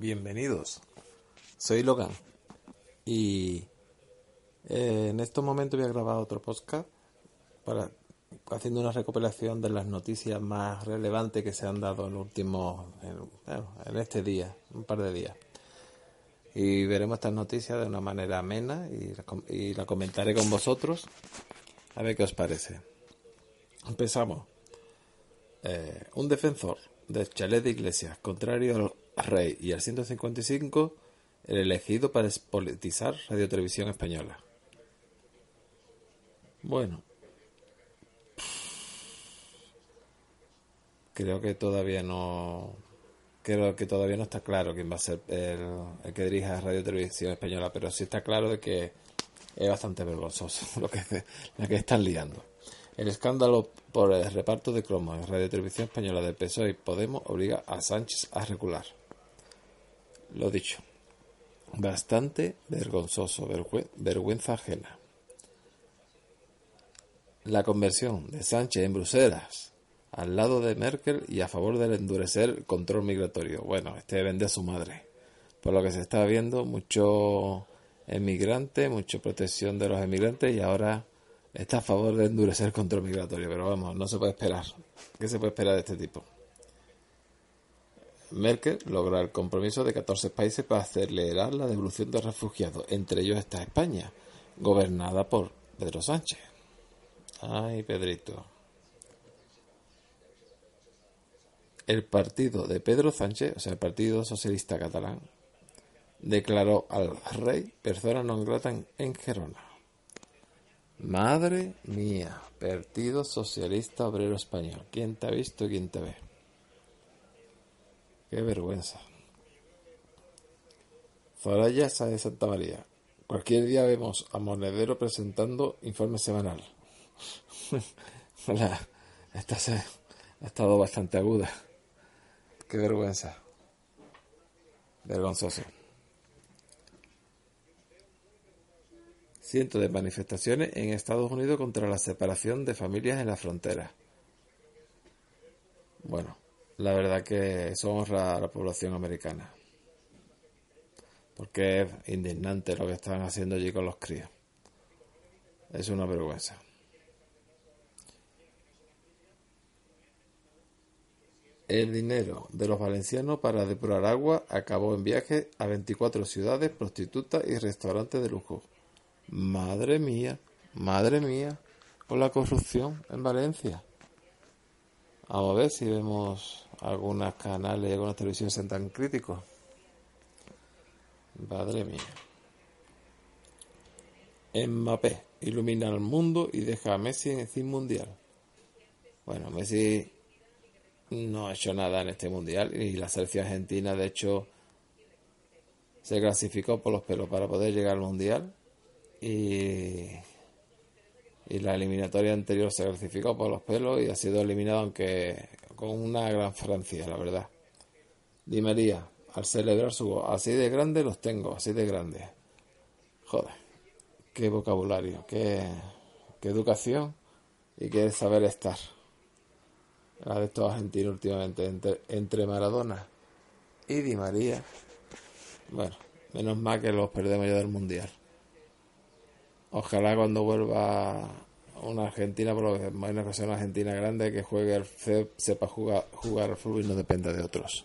Bienvenidos. Soy Logan. Y eh, en estos momentos voy a grabar otro podcast para haciendo una recopilación de las noticias más relevantes que se han dado en últimos en, en, este día, un par de días. Y veremos estas noticias de una manera amena y, y la comentaré con vosotros a ver qué os parece. Empezamos. Eh, un defensor del chalet de Iglesias, contrario al rey y al 155, el elegido para despolitizar Radio Televisión Española. Bueno, creo que todavía no creo que todavía no está claro quién va a ser el, que dirija Radio Televisión Española, pero sí está claro de que es bastante vergonzoso lo que, la que están liando. El escándalo por el reparto de cromos en Radio Televisión Española de PSOE y Podemos obliga a Sánchez a recular. Lo dicho, bastante vergonzoso, vergüenza ajena. La conversión de Sánchez en Bruselas al lado de Merkel y a favor del endurecer el control migratorio. Bueno, este vende a su madre. Por lo que se está viendo, mucho emigrante, mucha protección de los emigrantes y ahora está a favor de endurecer el control migratorio. Pero vamos, no se puede esperar. ¿Qué se puede esperar de este tipo? Merkel logra el compromiso de 14 países para acelerar la devolución de refugiados. Entre ellos está España, gobernada por Pedro Sánchez. Ay, Pedrito. el partido de Pedro Sánchez, o sea, el Partido Socialista Catalán, declaró al rey persona non grata en, Gerona. Madre mía, Partido Socialista Obrero Español. ¿Quién te ha visto y quién te ve? Qué vergüenza. Zoraya de Santa María. Cualquier día vemos a Monedero presentando informe semanal. esta se, ha estado bastante aguda. Qué vergüenza. Vergonzoso. Cientos de manifestaciones en Estados Unidos contra la separación de familias en la frontera. Bueno, la verdad que eso honra a la población americana. Porque es indignante lo que están haciendo allí con los críos. Es una vergüenza. El dinero de los valencianos para depurar agua acabó en viajes a 24 ciudades, prostitutas y restaurantes de lujo. Madre mía, madre mía, con la corrupción en Valencia. Vamos a ver si vemos algunos canales y algunas televisiones sean tan críticos. Madre mía. Mbappé ilumina al mundo y deja a Messi en el cine mundial. Bueno, Messi no ha hecho nada en este mundial y la selección argentina de hecho se clasificó por los pelos para poder llegar al mundial y, y la eliminatoria anterior se clasificó por los pelos y ha sido eliminado aunque con una gran Francia la verdad Di María al celebrar su gol así de grande los tengo así de grande joder qué vocabulario qué, qué educación y qué saber estar la de estos argentinos últimamente, entre, Maradona y Di María. Bueno, menos mal que los perdemos ya del Mundial. Ojalá cuando vuelva una Argentina, por lo menos que sea una Argentina grande, que juegue el sepa jugar, jugar al fútbol y no dependa de otros.